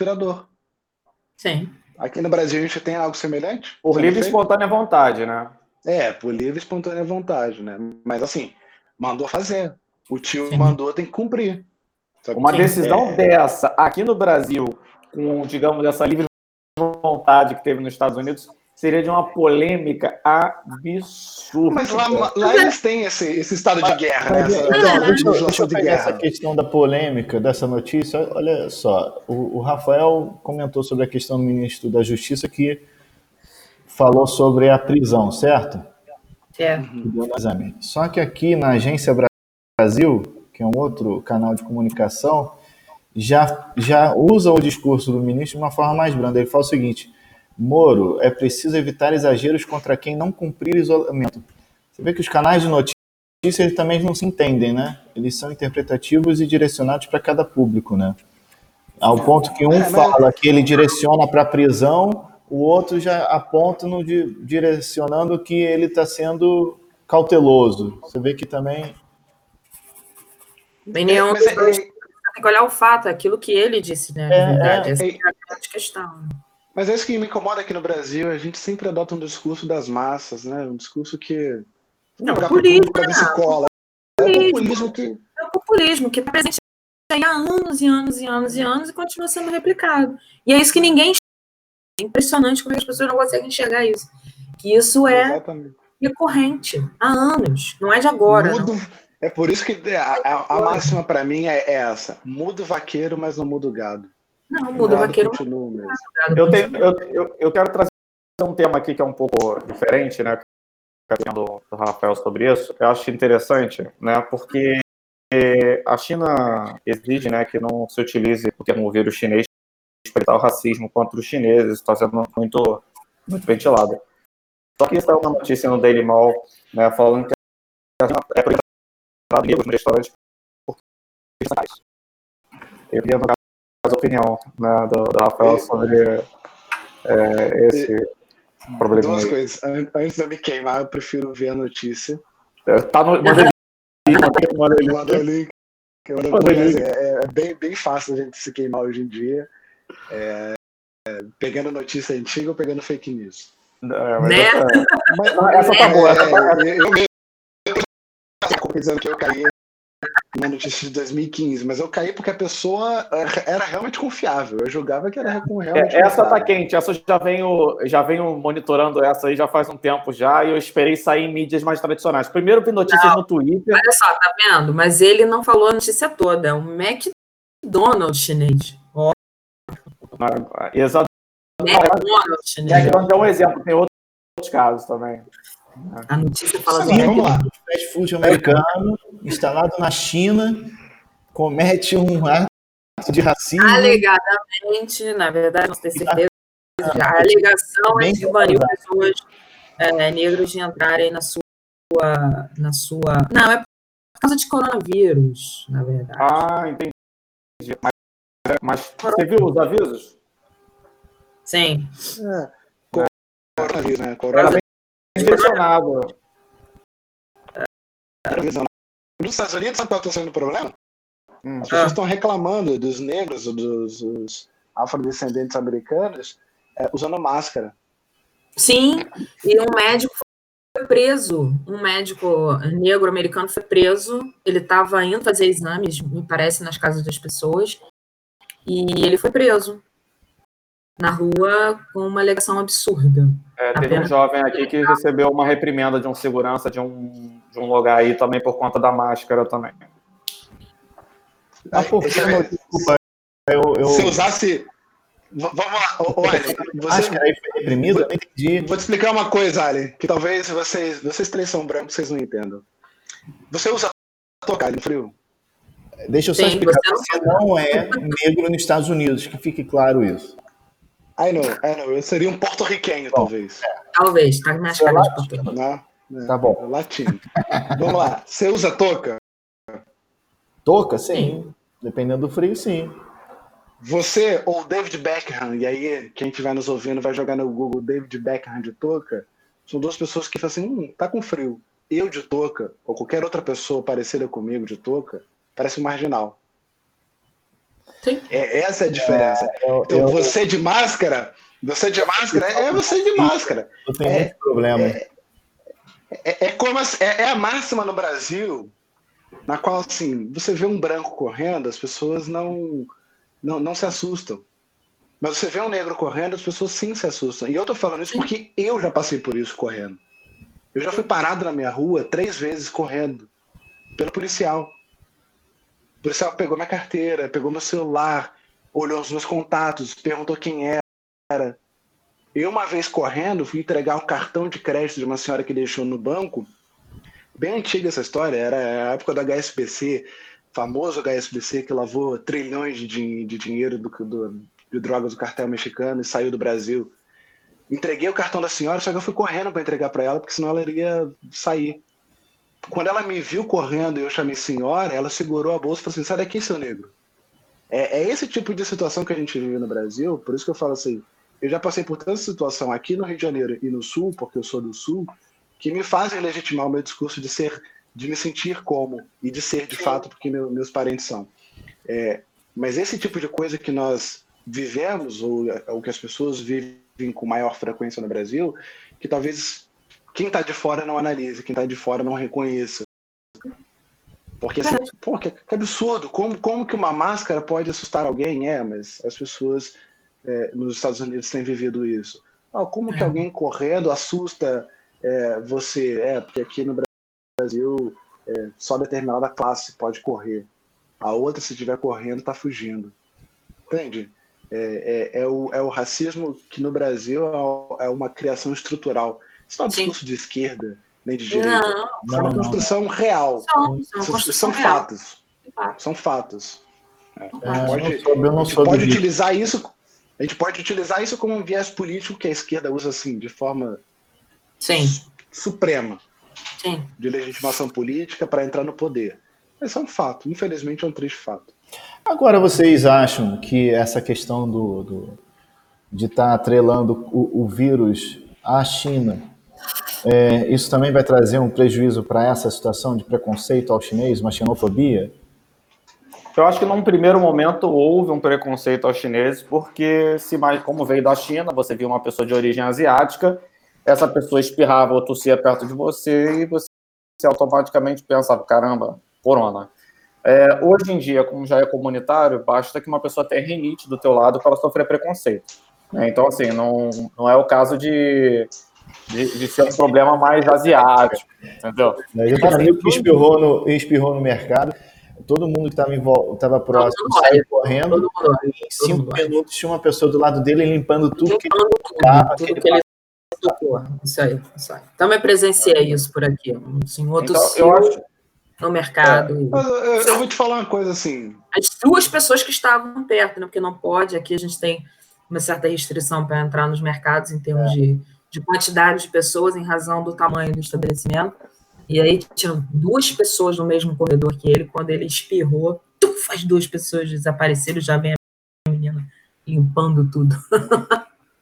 aspirador. Sim. Aqui no Brasil a gente tem algo semelhante? Por livre e espontânea vontade, né? É, por livre e espontânea vontade, né? Mas assim, mandou fazer. O tio Sim. mandou, tem que cumprir. Sabe? Uma Sim. decisão É. dessa aqui no Brasil, com, digamos, essa livre vontade que teve nos Estados Unidos, seria de uma polêmica absurda. Mas lá, lá eles têm esse, esse estado de guerra, né? Mas, Essa, então, essa deixa, eu- deixa eu de pegar essa guerra. questão da polêmica dessa notícia. Olha só, o, o Rafael comentou sobre a questão do ministro da Justiça que falou sobre a prisão, certo? É. exame. Só que aqui na Agência Brasil, que é um outro canal de comunicação, já, já usa o discurso do ministro de uma forma mais branda. Ele fala o seguinte: Moro, é preciso evitar exageros contra quem não cumprir isolamento. Você vê que os canais de notícias eles também não se entendem, né? Eles são interpretativos e direcionados para cada público, né? Ao ponto que um É, mas- fala que ele direciona para a prisão, o outro já aponta no di- direcionando que ele está sendo cauteloso. Você vê que também Bem, nenhum é- é- tem que olhar o fato, aquilo que ele disse, né? É, verdade, é. essa é a grande questão. Mas é isso que me incomoda aqui no Brasil. A gente sempre adota um discurso das massas, né? Um discurso que. Não, populismo, público pra ver se cola. É Populismo. populismo que. É o populismo que está presente aí há anos e anos e anos e anos e continua sendo replicado. E é isso que ninguém enxerga. É impressionante como as pessoas não conseguem enxergar isso. Que isso é Exatamente. recorrente há anos, não é de agora. Não. É por isso que a, a- a máxima pra mim é é essa: muda o vaqueiro, mas não muda o gado. Não, muda o vaqueiro. Eu, tenho, eu, eu, eu quero trazer um tema aqui que é um pouco diferente, né? Do, do Rafael sobre isso. Eu acho interessante, né? Porque a China exige né, que não se utilize o termo vírus chinês para o racismo contra os chineses. Está sendo muito, muito ventilado. Só que saiu uma notícia no Daily Mail né, falando que a China é proibido negros no restaurante por. Eu queria, a opinião né, do, do Rafael sobre é, esse problema. Duas aí. coisas. An- Antes de eu me queimar, eu prefiro ver a notícia. Tá no, manda ele- ele- eu. É, é bem, bem fácil a gente se queimar hoje em dia. É, é, pegando notícia antiga ou pegando fake news. É, mas Né? essa- Mas, essa tá boa, essa tá- é, eu mesmo dizendo que eu caí na notícia de 2015, mas eu caí porque a pessoa era realmente confiável. Eu julgava que era realmente É, essa tá confiável. quente, essa eu já venho, já venho monitorando essa aí já faz um tempo já, e eu esperei sair em mídias mais tradicionais. Primeiro vi notícias no Twitter. Olha só, tá vendo? Mas ele não falou a notícia toda. É um McDonald's chinês. Né, Exato. McDonald's É chinês. que não é um exemplo, tem outros casos também. A notícia fala Sim, assim. vamos lá. fast food americano, instalado na China, comete um ato de racismo. Alegadamente, na verdade, não tenho certeza. A alegação é que baniu pessoas é, negras de entrarem na sua, na sua. Não, é por causa de coronavírus, na verdade. Ah, entendi. Mas, mas você viu os avisos? Sim. É. Coronavírus, né? Era Coronavírus. bem direcionado. Nos Estados Unidos, sabe qual está sendo o problema? Hum. As pessoas Ah. estão reclamando dos negros, dos, dos afrodescendentes americanos, é, usando máscara. Sim, e um médico foi preso. Um médico negro americano foi preso. Ele estava indo fazer exames, me parece, nas casas das pessoas. E ele foi preso na rua com uma alegação absurda. É, teve um jovem aqui que recebeu uma reprimenda de um segurança de um, de um lugar aí também por conta da máscara também. Ah, por que Esse- não? Desculpa, eu, eu Se usasse. Vamos lá, Ali, você, máscara aí foi reprimida? Eu não entendi. Vou te explicar uma coisa, Ali, que talvez vocês, vocês três são brancos, vocês não entendam. Você usa tocar no frio? Deixa eu só Sim, explicar. você Você não é negro nos Estados Unidos, que fique claro isso. I know, I know. Eu seria um porto-riquenho, talvez. Talvez, tá nas caras de Portugal. Né? É, Tá bom. Latino. Vamos lá. Você usa touca? Touca? Sim. Dependendo do frio, sim. Você ou David Beckham, e aí quem estiver nos ouvindo vai jogar no Google David Beckham de touca, são duas pessoas que falam assim, hum, tá com frio. Eu de touca, ou qualquer outra pessoa parecida comigo de touca, parece um marginal. Sim. É, essa é a diferença. Eu, Então, eu, você de máscara, você de máscara é você de máscara. eu tenho é- muito problema. É, é como as- é, é a máxima no Brasil, na qual assim, você vê um branco correndo, as pessoas não, não, não se assustam. Mas você vê um negro correndo, as pessoas sim se assustam. E eu tô falando isso porque eu já passei por isso correndo. Eu já fui parado na minha rua três vezes correndo pelo policial. O policial pegou minha carteira, pegou meu celular, olhou os meus contatos, perguntou quem era. Eu, uma vez correndo, fui entregar um cartão de crédito de uma senhora que deixou no banco. Bem antiga essa história, era a época do HSBC, famoso HSBC que lavou trilhões de, de dinheiro do, do- de drogas do cartel mexicano e saiu do Brasil. Entreguei o cartão da senhora, só que eu fui correndo para entregar para ela, porque senão ela iria sair. Quando ela me viu correndo e eu chamei senhora, ela segurou a bolsa e falou assim: sai daqui, seu negro. É, é esse tipo de situação que a gente vive no Brasil, por isso que eu falo assim: eu já passei por tanta situação aqui no Rio de Janeiro e no Sul, porque eu sou do Sul, que me fazem legitimar o meu discurso de ser, de me sentir como e de ser de fato porque meu- meus parentes são. É, mas esse tipo de coisa que nós vivemos ou, ou que as pessoas vivem com maior frequência no Brasil, que talvez quem está de fora não analise, quem está de fora não reconheça. Porque assim, pô, que, que absurdo, como, como que uma máscara pode assustar alguém? É, mas as pessoas é, nos Estados Unidos têm vivido isso. Ah, como que É. alguém correndo assusta é, você? É, porque aqui no Brasil é, só determinada classe pode correr. A outra, se estiver correndo, está fugindo. Entende? É, é, é o, é o racismo que no Brasil é uma criação estrutural. Isso não é um Sim. discurso de esquerda, nem de direita. Não, Isso é Não, uma não. construção real. são, são São, construção são real. fatos. São fatos. É, eu pode- não soube, eu A não gente soube pode utilizar isso. A gente pode utilizar isso como um viés político que a esquerda usa assim, de forma Sim, suprema, sim. de legitimação política para entrar no poder. Esse é um fato, infelizmente é um triste fato. Agora, vocês acham que essa questão do, do- de estar atrelando o, o vírus à China, é, isso também vai trazer um prejuízo para essa situação de preconceito ao chinês, uma xenofobia? Eu acho que num primeiro momento houve um preconceito aos chineses, porque se mais como veio da China, você viu uma pessoa de origem asiática, essa pessoa espirrava ou tossia perto de você e você automaticamente pensava, caramba, corona. É, hoje em dia, como já é comunitário, basta que uma pessoa tenha rinite do teu lado para sofrer preconceito. né? Então, assim, não, não é o caso de, de, de ser um problema mais asiático, entendeu? Um amigo que espirrou no, espirrou no mercado, todo mundo que estava tava próximo saiu correndo, Todo mundo em cinco minutos tinha uma pessoa do lado dele limpando tudo que Limpando tudo, que ele tocou. Isso aí, isso aí. Também presenciei isso por aqui. Um senhor Então, acho, no mercado. Mas eu, eu- eu vou te falar uma coisa assim. As duas pessoas que estavam perto, né? Porque não pode, aqui a gente tem uma certa restrição para entrar nos mercados em termos de, de quantidade de pessoas em razão do tamanho do estabelecimento. E aí tinham duas pessoas no mesmo corredor que ele, quando ele espirrou, tuf, as duas pessoas desapareceram, já vem a menina limpando tudo.